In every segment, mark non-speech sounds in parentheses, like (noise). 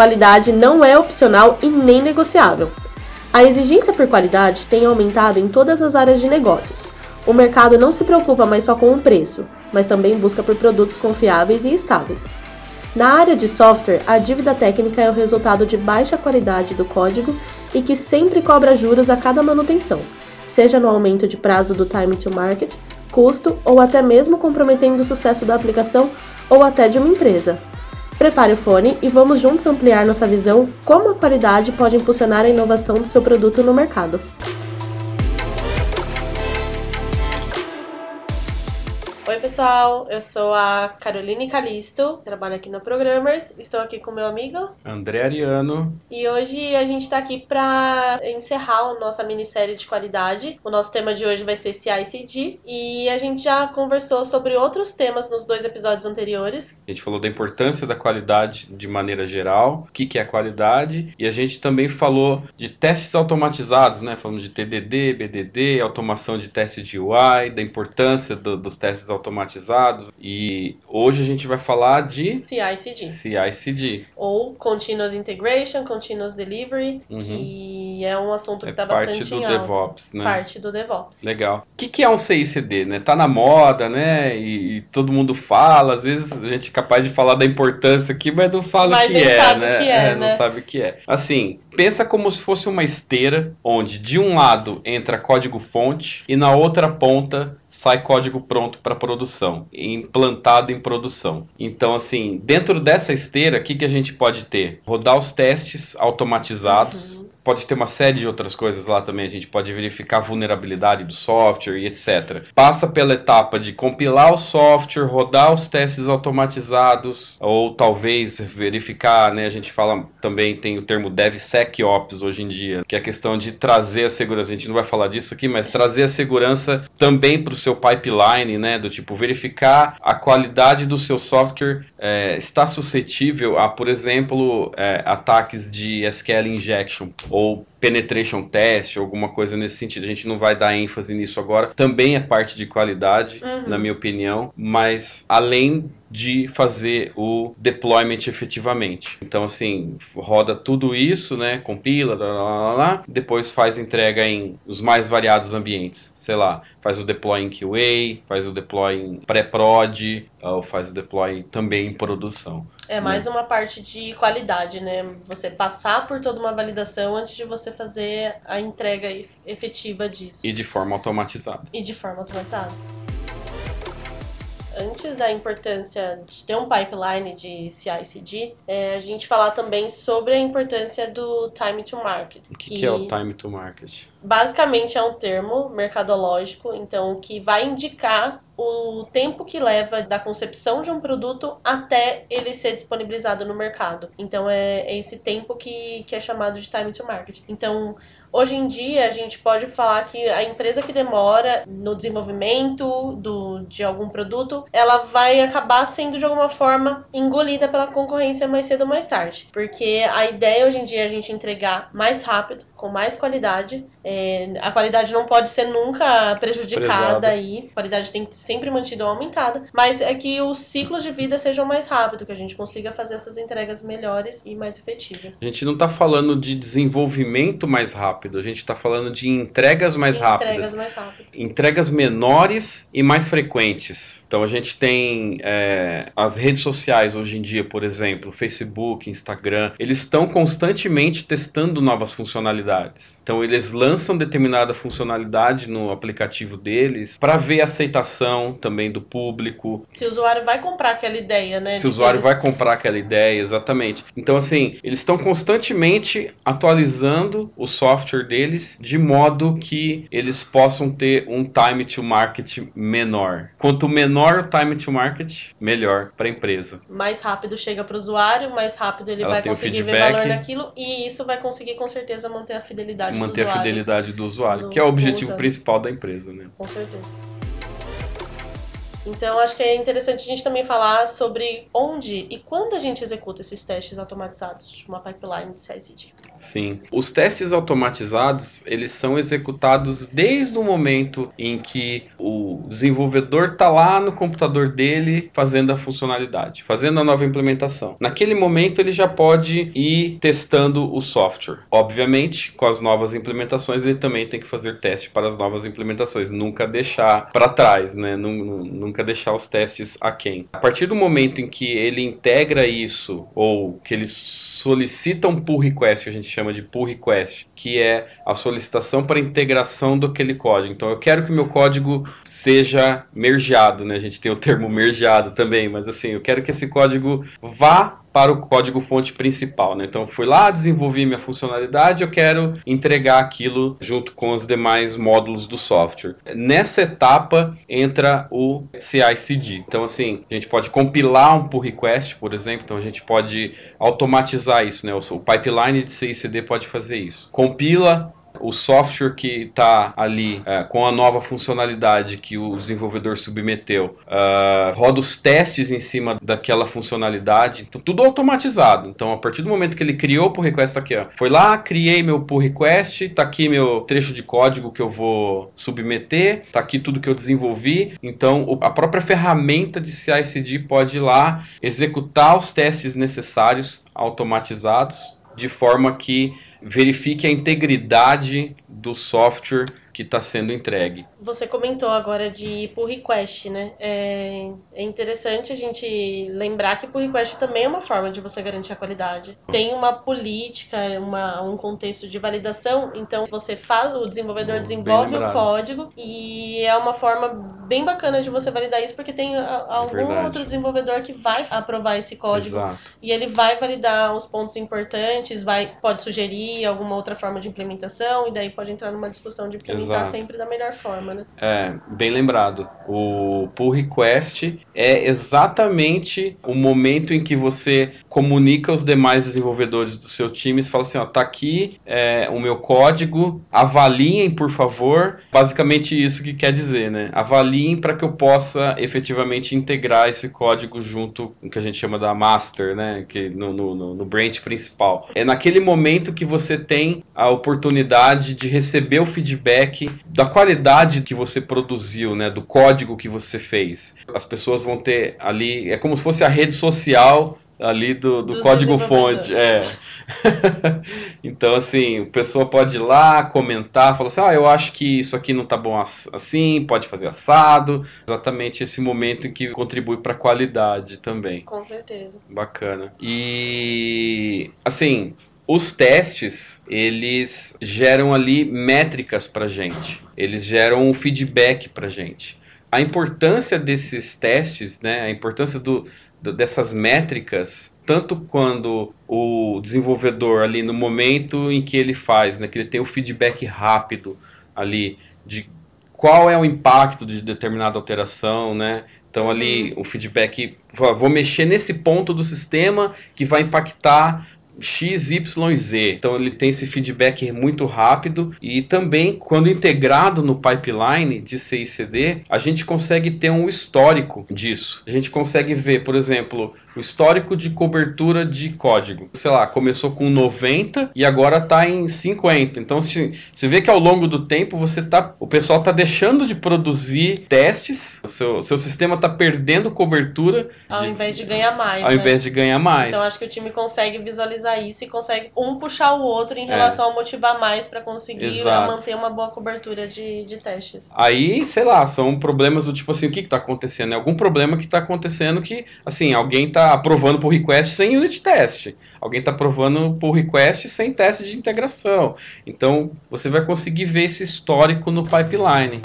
Qualidade não é opcional e nem negociável. A exigência por qualidade tem aumentado em todas as áreas de negócios. O mercado não se preocupa mais só com o preço, mas também busca por produtos confiáveis e estáveis. Na área de software, a dívida técnica é o resultado de baixa qualidade do código e que sempre cobra juros a cada manutenção, seja no aumento de prazo do time to market, custo ou até mesmo comprometendo o sucesso da aplicação ou até de uma empresa. Prepare o fone e vamos juntos ampliar nossa visão como a qualidade pode impulsionar a inovação do seu produto no mercado. Pessoal, eu sou a Caroline Calisto, trabalho aqui na Programmers. Estou aqui com meu amigo André Ariano. E hoje a gente está aqui para encerrar a nossa minissérie de qualidade. O nosso tema de hoje vai ser CI/CD e a gente já conversou sobre outros temas nos dois episódios anteriores. A gente falou da importância da qualidade de maneira geral, o que, que é qualidade, e a gente também falou de testes automatizados, né? Falamos de TDD, BDD, automação de teste de UI, da importância do, dos testes automatizados automatizados. E hoje a gente vai falar de CI/CD. CI/CD. Ou Continuous Integration, Continuous Delivery, uhum. que é um assunto que está é bastante em alta. DevOps, né? Parte do DevOps. Legal. O que, que é um CI/CD, né? Tá na moda, né? E, e, todo mundo fala. Às vezes a gente é capaz de falar da importância aqui, mas não fala mas o que é, sabe né? O que é, é, né? Não sabe o que é. Assim, pensa como se fosse uma esteira onde de um lado entra código fonte e na outra ponta sai código pronto para produção, implantado em produção. Então, assim, dentro dessa esteira, o que, que a gente pode ter? Rodar os testes automatizados. Uhum pode ter uma série de outras coisas lá também. A gente pode verificar a vulnerabilidade do software e etc. Passa pela etapa de compilar o software, rodar os testes automatizados, ou talvez verificar, né? A gente fala também, tem o termo DevSecOps hoje em dia, que é a questão de trazer a segurança. A gente não vai falar disso aqui, mas trazer a segurança também para o seu pipeline, né? Do tipo, verificar a qualidade do seu software é, está suscetível a, por exemplo, é, ataques de SQL injection ou penetration test, alguma coisa nesse sentido. A gente não vai dar ênfase nisso agora. Também é parte de qualidade, uhum. na minha opinião, mas além de fazer o deployment efetivamente. Então, assim, roda tudo isso, né? Compila, lá, lá, lá, depois faz entrega em os mais variados ambientes. Sei lá, faz o deploy em QA, faz o deploy em pré-prod, ou faz o deploy também em produção. É mais né? uma parte de qualidade, né? Você passar por toda uma validação antes de você fazer a entrega efetiva disso. E de forma automatizada. E de forma automatizada antes da importância de ter um pipeline de CI/CD, é, a gente falar também sobre a importância do time to market. O que, que, que é o time to market? Basicamente é um termo mercadológico, então que vai indicar o tempo que leva da concepção de um produto até ele ser disponibilizado no mercado. Então é, é esse tempo que, que é chamado de time to market. Então Hoje em dia, a gente pode falar que a empresa que demora no desenvolvimento do, de algum produto, ela vai acabar sendo de alguma forma engolida pela concorrência mais cedo ou mais tarde. Porque a ideia hoje em dia é a gente entregar mais rápido, com mais qualidade. É, a qualidade não pode ser nunca prejudicada aí. A qualidade tem que ser sempre mantida ou aumentada. Mas é que os ciclos de vida sejam mais rápidos, que a gente consiga fazer essas entregas melhores e mais efetivas. A gente não está falando de desenvolvimento mais rápido a gente está falando de entregas mais entregas rápidas. Mais rápido. Entregas menores e mais frequentes. Então a gente tem é, as redes sociais hoje em dia, por exemplo, Facebook, Instagram, eles estão constantemente testando novas funcionalidades. Então eles lançam determinada funcionalidade no aplicativo deles para ver a aceitação também do público. Se o usuário vai comprar aquela ideia, né? Se o usuário eles... vai comprar aquela ideia, exatamente. Então assim, eles estão constantemente atualizando o software software deles de modo que eles possam ter um time to market menor. Quanto menor o time to market, melhor para a empresa. Mais rápido chega para o usuário, mais rápido ele Ela vai conseguir ver valor naquilo e isso vai conseguir com certeza manter a fidelidade manter do usuário. Manter a fidelidade do usuário, do, que é o objetivo principal da empresa, né? Com certeza. Então, acho que é interessante a gente também falar sobre onde e quando a gente executa esses testes automatizados de uma pipeline de CI/CD. Sim. Os testes automatizados, eles são executados desde o momento em que o desenvolvedor está lá no computador dele fazendo a funcionalidade, fazendo a nova implementação. Naquele momento ele já pode ir testando o software. Obviamente, com as novas implementações ele também tem que fazer teste para as novas implementações, nunca deixar para trás, né? Nunca deixar os testes aquém. A partir do momento em que ele integra isso ou que ele solicita um pull request, que a gente chama de pull request, que é a solicitação para integração daquele código. Então eu quero que meu código seja mergeado, né? A gente tem o termo mergeado também, mas assim, eu quero que esse código vá para o código fonte principal. Né? Então, fui lá, desenvolvi minha funcionalidade, eu quero entregar aquilo junto com os demais módulos do software. Nessa etapa entra o CI/CD. Então, assim, a gente pode compilar um pull request, por exemplo. Então, a gente pode automatizar isso. Né? O pipeline de CI/CD pode fazer isso. Compila o software que está ali é, com a nova funcionalidade que o desenvolvedor submeteu uh, roda os testes em cima daquela funcionalidade, então, tudo automatizado. Então, a partir do momento que ele criou o pull request, tá aqui, ó, foi lá, criei meu pull request, tá aqui meu trecho de código que eu vou submeter, tá aqui tudo que eu desenvolvi. Então, a própria ferramenta de CI/CD pode ir lá executar os testes necessários automatizados de forma que verifique a integridade do software que está sendo entregue. Você comentou agora de pull request, né? É, é, interessante a gente lembrar que pull request também é uma forma de você garantir a qualidade. Tem uma política, uma, um contexto de validação, então você faz, o desenvolvedor desenvolve o código e é uma forma bem bacana de você validar isso, porque tem algum é outro desenvolvedor que vai aprovar esse código Exato. e ele vai validar os pontos importantes, vai, pode sugerir alguma outra forma de implementação e daí pode entrar numa discussão de implementação Exato. sempre da melhor forma, né? É, bem lembrado. O pull request é exatamente o momento em que você comunica aos demais desenvolvedores do seu time e fala assim, ó, tá aqui é, o meu código, avaliem, por favor. Basicamente isso que quer dizer, né? Avaliem para que eu possa efetivamente integrar esse código junto com o que a gente chama da master, né? Que no, no, no branch principal. É naquele momento que você tem a oportunidade de receber o feedback da qualidade que você produziu, né, do código que você fez. As pessoas vão ter ali, é como se fosse a rede social ali do, do código fonte. É. (laughs) então, assim, a pessoa pode ir lá, comentar, falar assim: ah, eu acho que isso aqui não tá bom assim, pode fazer assado. Exatamente esse momento em que contribui para a qualidade também. Com certeza. Bacana. E, assim, os testes, eles geram ali métricas para gente. Eles geram um feedback para gente. A importância desses testes, né, a importância do, do, dessas métricas, tanto quando o desenvolvedor ali no momento em que ele faz, né, que ele tem o feedback rápido ali de qual é o impacto de determinada alteração, né? Então ali uhum. o feedback, vou mexer nesse ponto do sistema que vai impactar X, Y, Z. Então ele tem esse feedback muito rápido e também quando integrado no pipeline de CICD, a gente consegue ter um histórico disso. A gente consegue ver, por exemplo, o histórico de cobertura de código. Sei lá, começou com 90 e agora está em 50. Então se, você vê que ao longo do tempo você tá, o pessoal está deixando de produzir testes, o seu, seu sistema está perdendo cobertura. Ao de, invés de ganhar mais. Ao né? invés de ganhar mais. Então acho que o time consegue visualizar isso e consegue um puxar o outro em relação é. a motivar mais para conseguir Exato. manter uma boa cobertura de, de testes. Aí, sei lá, são problemas do tipo assim, o que está acontecendo? É algum problema que está acontecendo que, assim, alguém está está aprovando pull request sem unit test. Alguém está aprovando pull request sem teste de integração. Então, você vai conseguir ver esse histórico no pipeline.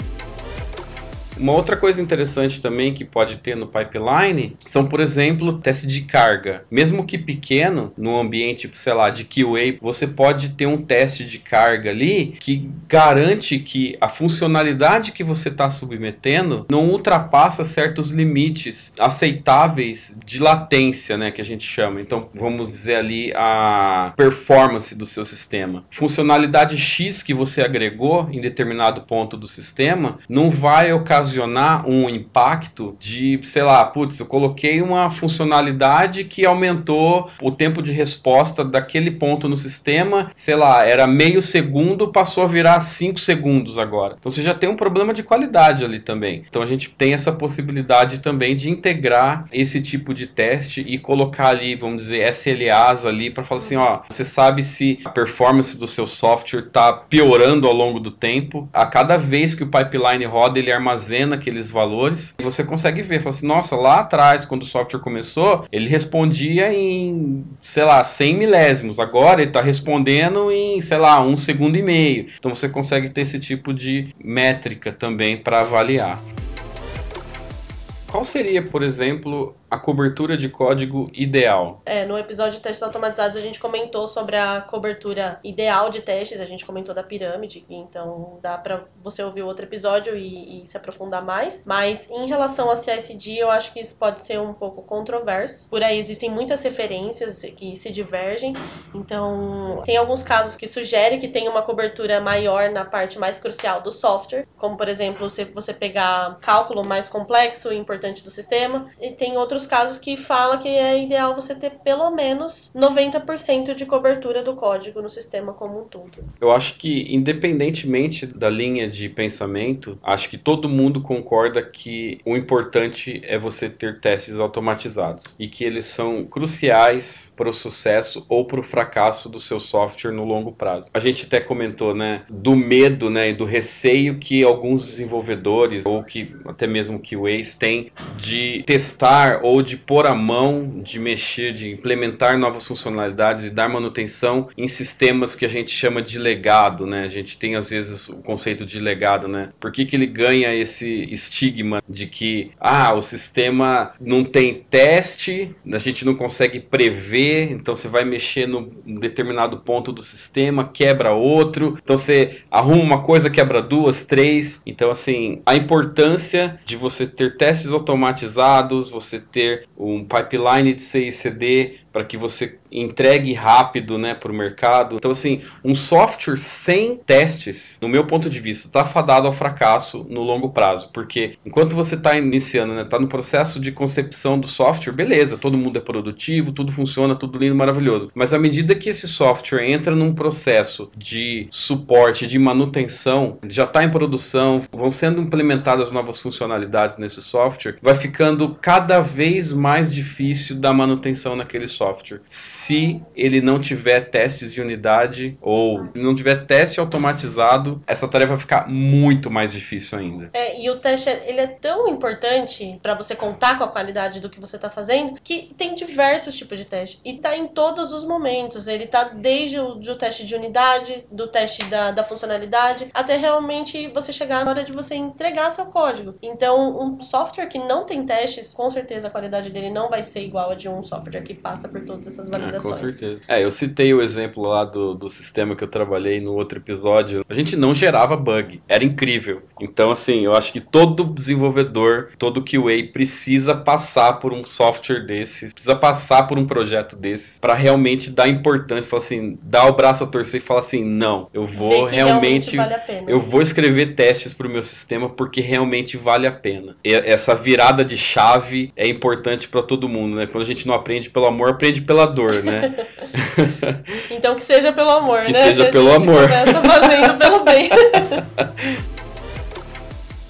Uma outra coisa interessante também que pode ter no pipeline são, por exemplo, teste de carga. Mesmo que pequeno, no ambiente, sei lá, de QA, você pode ter um teste de carga ali que garante que a funcionalidade que você está submetendo não ultrapassa certos limites aceitáveis de latência, né, que a gente chama. Então, vamos dizer ali a performance do seu sistema. Funcionalidade X que você agregou em determinado ponto do sistema não vai ocasionar ocasionar um impacto de, sei lá, putz, eu coloquei uma funcionalidade que aumentou o tempo de resposta daquele ponto no sistema, sei lá, era meio segundo, passou a virar 5 segundos agora. Então você já tem um problema de qualidade ali também. Então a gente tem essa possibilidade também de integrar esse tipo de teste e colocar ali, vamos dizer, SLAs ali para falar assim, ó, você sabe se a performance do seu software está piorando ao longo do tempo. A cada vez que o pipeline roda, ele armazena aqueles valores e você consegue ver, fala assim, nossa, lá atrás, quando o software começou, ele respondia em, sei lá, 100 milésimos. Agora ele está respondendo em, sei lá, um segundo e meio. Então você consegue ter esse tipo de métrica também para avaliar. Qual seria, por exemplo, a cobertura de código ideal? É, no episódio de testes automatizados a gente comentou sobre a cobertura ideal de testes, a gente comentou da pirâmide, então dá para você ouvir outro episódio e, e, se aprofundar mais. Mas em relação a CICD, eu acho que isso pode ser um pouco controverso. Por aí existem muitas referências que se divergem, então tem alguns casos que sugerem que tem uma cobertura maior na parte mais crucial do software, como por exemplo, se você pegar cálculo mais complexo e importante do sistema, e tem outros casos que fala que é ideal você ter pelo menos 90% de cobertura do código no sistema como um todo. Eu acho que, independentemente da linha de pensamento, acho que todo mundo concorda que o importante é você ter testes automatizados e que eles são cruciais para o sucesso ou para o fracasso do seu software no longo prazo. A gente até comentou, né, do medo, né, e do receio que alguns desenvolvedores ou que até mesmo que o ex tem de testar ou de pôr a mão, de mexer, de implementar novas funcionalidades e dar manutenção em sistemas que a gente chama de legado, né? A gente tem às vezes o conceito de legado, né? Por que, que ele ganha esse estigma de que ah, o sistema não tem teste, a gente não consegue prever, então você vai mexer num determinado ponto do sistema, quebra outro, então você arruma uma coisa, quebra duas, três. Então, assim, a importância de você ter testes automatizados, você ter um pipeline de CICD para que você entregue rápido né, para o mercado. Então, assim, um software sem testes, no meu ponto de vista, está fadado ao fracasso no longo prazo. Porque enquanto você está iniciando, está né, tá no processo de concepção do software, beleza, todo mundo é produtivo, tudo funciona, tudo lindo, maravilhoso. Mas à medida que esse software entra num processo de suporte, de manutenção, já está em produção, vão sendo implementadas novas funcionalidades nesse software, vai ficando cada vez mais difícil da manutenção naquele software software. Se ele não tiver testes de unidade ou não tiver teste automatizado, essa tarefa vai ficar muito mais difícil ainda. É, e o teste ele é tão importante para você contar com a qualidade do que você está fazendo que tem diversos tipos de teste e está em todos os momentos. Ele está desde o do teste de unidade, do teste da, da funcionalidade, até realmente você chegar na hora de você entregar seu código. Então, um software que não tem testes, com certeza a qualidade dele não vai ser igual a de um software que passa por todas essas validações. É, com certeza. É, eu citei o exemplo lá do, do sistema que eu trabalhei no outro episódio. A gente não gerava bug. Era incrível. Então, assim, eu acho que todo desenvolvedor, todo QA precisa passar por um software desse, precisa passar por um projeto desse para realmente dar importância, falar assim, dar o braço a torcer e falar assim, não, eu vou realmente, realmente vale eu vou escrever testes para o meu sistema porque realmente vale a pena. E essa virada de chave é importante para todo mundo, né? Quando a gente não aprende pelo amor, aprende aprende pela dor, né? (laughs) então que seja pelo amor, que né? Seja que pelo amor. Começa fazendo pelo bem. (laughs)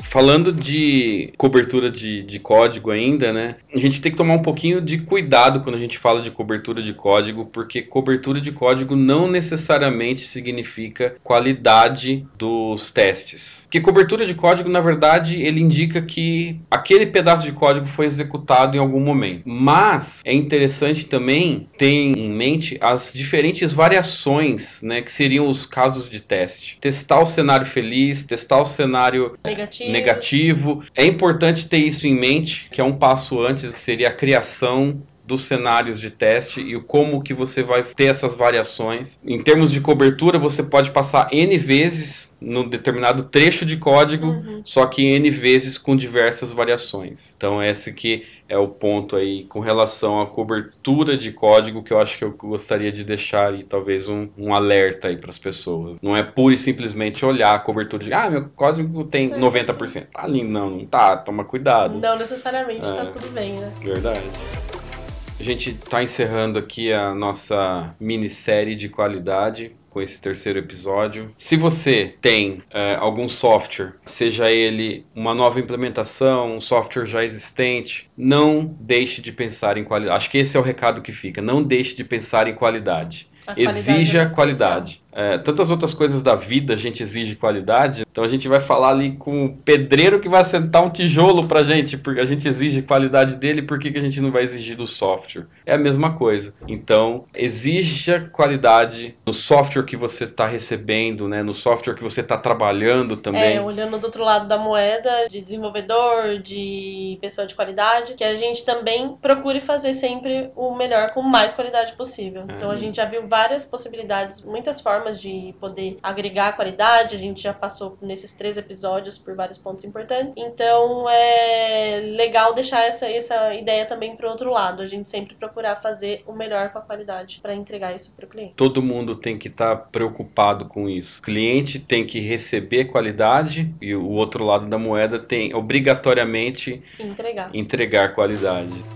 Falando de cobertura de, de código ainda, né? A gente tem que tomar um pouquinho de cuidado quando a gente fala de cobertura de código, porque cobertura de código não necessariamente significa qualidade dos testes. Porque cobertura de código, na verdade, ele indica que aquele pedaço de código foi executado em algum momento. Mas é interessante também ter em mente as diferentes variações, né? Que seriam os casos de teste. Testar o cenário feliz, testar o cenário negativo negativo. É importante ter isso em mente, que é um passo antes, que seria a criação dos cenários de teste e como que você vai ter essas variações. Em termos de cobertura, você pode passar N vezes num determinado trecho de código, uhum. só que N vezes com diversas variações. Então esse que é o ponto aí com relação à cobertura de código que eu acho que eu gostaria de deixar aí, talvez um, um alerta aí para as pessoas. Não é pura e simplesmente olhar a cobertura de, ah, meu código tem 90%. Tá lindo, não, não tá, toma cuidado. Não necessariamente tá é, tá tudo bem, né? Verdade. A gente está encerrando aqui a nossa minissérie de qualidade com esse terceiro episódio. Se você tem é, algum software, seja ele uma nova implementação, um software já existente, não deixe de pensar em qualidade. Acho que esse é o recado que fica. Não deixe de pensar em qualidade. Exija qualidade. É, tantas outras coisas da vida a gente exige qualidade, então a gente vai falar ali com o pedreiro que vai assentar um tijolo pra gente, porque a gente exige qualidade dele, por que, que a gente não vai exigir do software? É a mesma coisa. Então, exija qualidade no software que você está recebendo, né, no software que você está trabalhando também. É, olhando do outro lado da moeda, de desenvolvedor, de pessoa de qualidade, que a gente também procure fazer sempre o melhor com mais qualidade possível. Então a gente já viu várias possibilidades, muitas formas formas de poder agregar qualidade. A gente já passou nesses três episódios por vários pontos importantes. Então é legal deixar essa, essa ideia também para outro lado. A gente sempre procurar fazer o melhor com a qualidade para entregar isso para o cliente. Todo mundo tem que estar tá preocupado com isso. O cliente tem que receber qualidade e o outro lado da moeda tem obrigatoriamente entregar, entregar qualidade.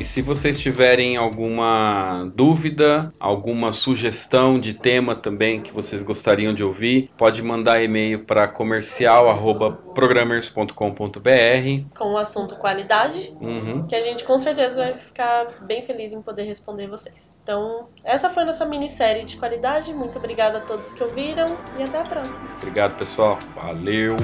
E se vocês tiverem alguma dúvida, alguma sugestão de tema também que vocês gostariam de ouvir, pode mandar e-mail para comercial@programmers.com.br com o assunto qualidade, uhum. que a gente com certeza vai ficar bem feliz em poder responder vocês. Então, essa foi nossa minissérie de qualidade. Muito obrigada a todos que ouviram e até a próxima. Obrigado, pessoal. Valeu.